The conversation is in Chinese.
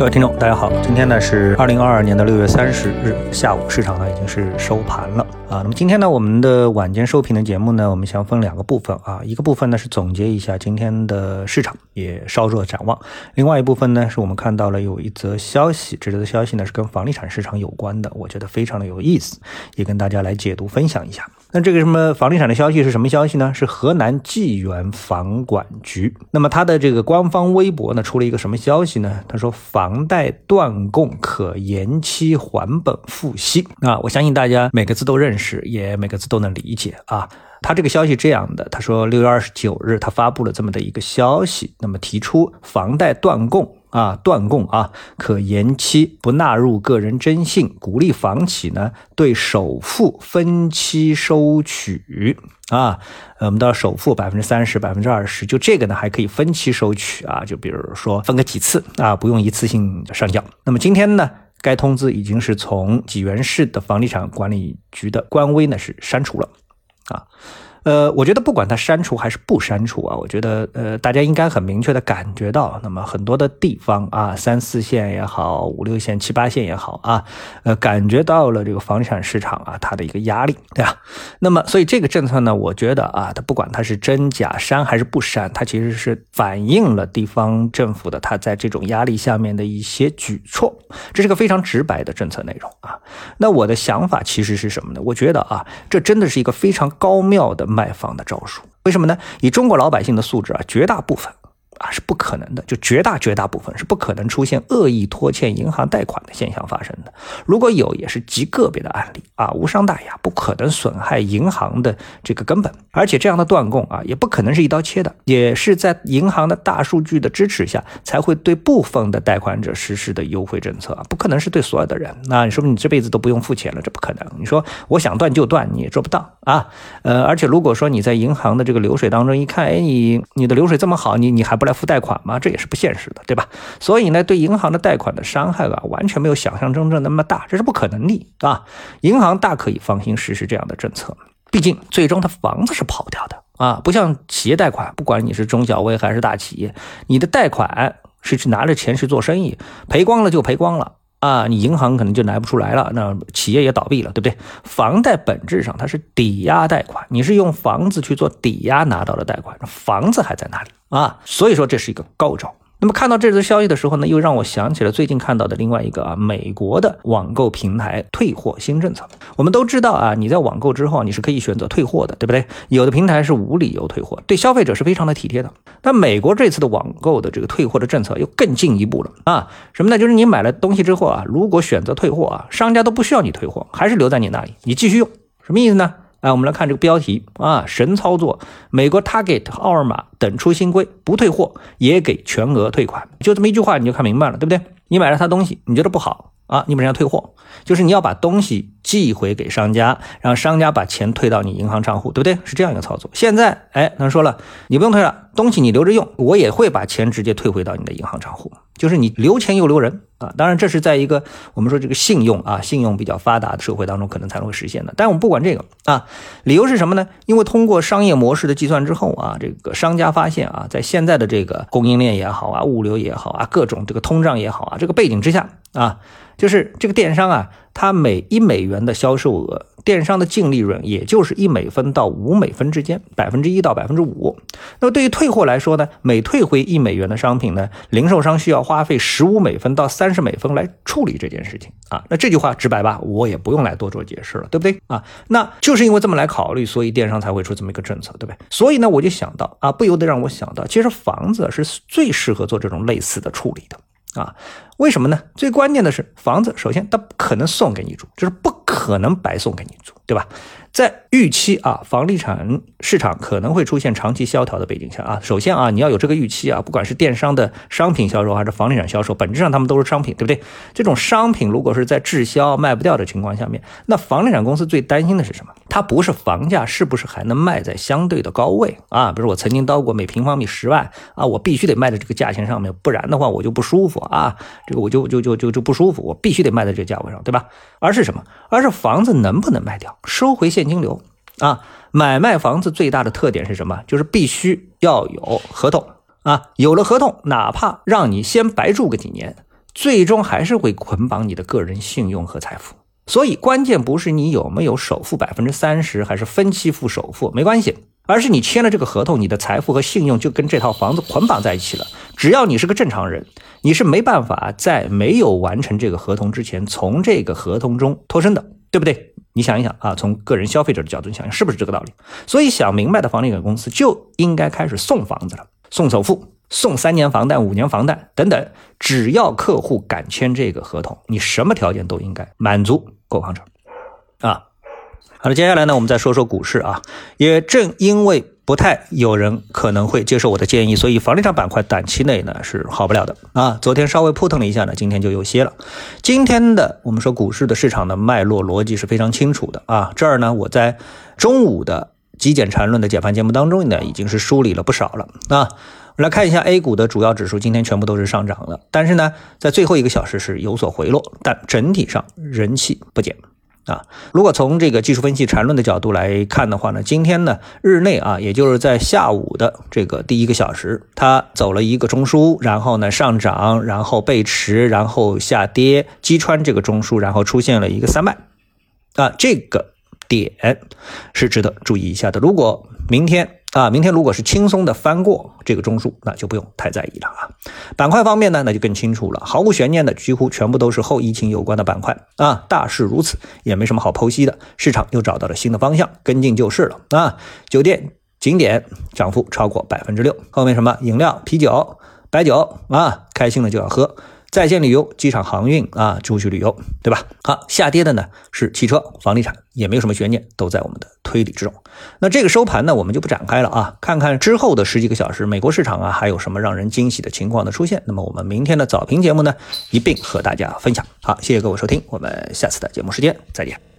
各位听众，大家好，今天呢是二零二二年的六月三十日下午，市场呢已经是收盘了啊。那么今天呢，我们的晚间收评的节目呢，我们想分两个部分啊，一个部分呢是总结一下今天的市场，也稍作展望；另外一部分呢，是我们看到了有一则消息，这则消息呢是跟房地产市场有关的，我觉得非常的有意思，也跟大家来解读分享一下。那这个什么房地产的消息是什么消息呢？是河南济源房管局。那么它的这个官方微博呢出了一个什么消息呢？他说房贷断供可延期还本付息。啊，我相信大家每个字都认识，也每个字都能理解啊。他这个消息这样的，他说六月二十九日他发布了这么的一个消息，那么提出房贷断供。啊，断供啊，可延期，不纳入个人征信，鼓励房企呢对首付分期收取啊。我们到首付百分之三十、百分之二十，就这个呢还可以分期收取啊。就比如说分个几次啊，不用一次性上交。那么今天呢，该通知已经是从济源市的房地产管理局的官微呢是删除了啊。呃，我觉得不管它删除还是不删除啊，我觉得呃，大家应该很明确的感觉到，那么很多的地方啊，三四线也好，五六线、七八线也好啊，呃，感觉到了这个房地产市场啊，它的一个压力，对吧？那么，所以这个政策呢，我觉得啊，它不管它是真假删还是不删，它其实是反映了地方政府的它在这种压力下面的一些举措，这是个非常直白的政策内容啊。那我的想法其实是什么呢？我觉得啊，这真的是一个非常高妙的。卖房的招数，为什么呢？以中国老百姓的素质啊，绝大部分。啊，是不可能的，就绝大绝大部分是不可能出现恶意拖欠银行贷款的现象发生的。如果有，也是极个别的案例啊，无伤大雅，不可能损害银行的这个根本。而且这样的断供啊，也不可能是一刀切的，也是在银行的大数据的支持下，才会对部分的贷款者实施的优惠政策啊，不可能是对所有的人。那你说你这辈子都不用付钱了，这不可能。你说我想断就断，你也做不到啊。呃，而且如果说你在银行的这个流水当中一看，哎，你你的流水这么好，你你还不来？付贷款吗？这也是不现实的，对吧？所以呢，对银行的贷款的伤害啊，完全没有想象中的那么大，这是不可能的啊！银行大可以放心实施这样的政策，毕竟最终他房子是跑不掉的啊！不像企业贷款，不管你是中小微还是大企业，你的贷款是去拿着钱去做生意，赔光了就赔光了。啊，你银行可能就拿不出来了，那企业也倒闭了，对不对？房贷本质上它是抵押贷款，你是用房子去做抵押拿到的贷款，房子还在那里啊，所以说这是一个高招。那么看到这则消息的时候呢，又让我想起了最近看到的另外一个啊，美国的网购平台退货新政策。我们都知道啊，你在网购之后你是可以选择退货的，对不对？有的平台是无理由退货，对消费者是非常的体贴的。但美国这次的网购的这个退货的政策又更进一步了啊，什么呢？就是你买了东西之后啊，如果选择退货啊，商家都不需要你退货，还是留在你那里，你继续用，什么意思呢？哎，我们来看这个标题啊，神操作！美国 Target、奥尔玛等出新规，不退货也给全额退款，就这么一句话你就看明白了，对不对？你买了他东西，你觉得不好啊，你本身要退货，就是你要把东西寄回给商家，让商家把钱退到你银行账户，对不对？是这样一个操作。现在，哎，他说了，你不用退了，东西你留着用，我也会把钱直接退回到你的银行账户。就是你留钱又留人啊，当然这是在一个我们说这个信用啊，信用比较发达的社会当中可能才会实现的。但我们不管这个啊，理由是什么呢？因为通过商业模式的计算之后啊，这个商家发现啊，在现在的这个供应链也好啊，物流也好啊，各种这个通胀也好啊，这个背景之下啊，就是这个电商啊。它每一美元的销售额，电商的净利润也就是一美分到五美分之间，百分之一到百分之五。那么对于退货来说呢，每退回一美元的商品呢，零售商需要花费十五美分到三十美分来处理这件事情啊。那这句话直白吧，我也不用来多做解释了，对不对啊？那就是因为这么来考虑，所以电商才会出这么一个政策，对不对？所以呢，我就想到啊，不由得让我想到，其实房子是最适合做这种类似的处理的。啊，为什么呢？最关键的是房子，首先它不可能送给你住，就是不可能白送给你住，对吧？在预期啊，房地产市场可能会出现长期萧条的背景下啊，首先啊，你要有这个预期啊，不管是电商的商品销售还是房地产销售，本质上他们都是商品，对不对？这种商品如果是在滞销卖不掉的情况下面，那房地产公司最担心的是什么？它不是房价是不是还能卖在相对的高位啊？比如我曾经到过每平方米十万啊，我必须得卖在这个价钱上面，不然的话我就不舒服啊，这个我就就就就就不舒服，我必须得卖在这个价位上，对吧？而是什么？而是房子能不能卖掉，收回。现金流啊，买卖房子最大的特点是什么？就是必须要有合同啊，有了合同，哪怕让你先白住个几年，最终还是会捆绑你的个人信用和财富。所以关键不是你有没有首付百分之三十，还是分期付首付，没关系，而是你签了这个合同，你的财富和信用就跟这套房子捆绑在一起了。只要你是个正常人，你是没办法在没有完成这个合同之前从这个合同中脱身的，对不对？你想一想啊，从个人消费者的角度想想，是不是这个道理？所以想明白的房地产公司就应该开始送房子了，送首付。送三年房贷、五年房贷等等，只要客户敢签这个合同，你什么条件都应该满足购房者啊。好了，接下来呢，我们再说说股市啊。也正因为不太有人可能会接受我的建议，所以房地产板块短期内呢是好不了的啊。昨天稍微扑腾了一下呢，今天就有歇了。今天的我们说股市的市场的脉络逻辑是非常清楚的啊。这儿呢，我在中午的极简缠论的解盘节目当中呢，已经是梳理了不少了啊。我来看一下 A 股的主要指数，今天全部都是上涨的，但是呢，在最后一个小时是有所回落，但整体上人气不减啊。如果从这个技术分析缠论的角度来看的话呢，今天呢日内啊，也就是在下午的这个第一个小时，它走了一个中枢，然后呢上涨，然后背驰，然后下跌，击穿这个中枢，然后出现了一个三脉啊，这个点是值得注意一下的。如果明天。啊，明天如果是轻松的翻过这个中枢，那就不用太在意了啊。板块方面呢，那就更清楚了，毫无悬念的，几乎全部都是后疫情有关的板块啊。大势如此，也没什么好剖析的，市场又找到了新的方向，跟进就是了啊。酒店、景点涨幅超过百分之六，后面什么饮料、啤酒、白酒啊，开心了就要喝。在线旅游、机场航运啊，出去旅游，对吧？好，下跌的呢是汽车、房地产，也没有什么悬念，都在我们的推理之中。那这个收盘呢，我们就不展开了啊，看看之后的十几个小时，美国市场啊，还有什么让人惊喜的情况的出现。那么我们明天的早评节目呢，一并和大家分享。好，谢谢各位收听，我们下次的节目时间再见。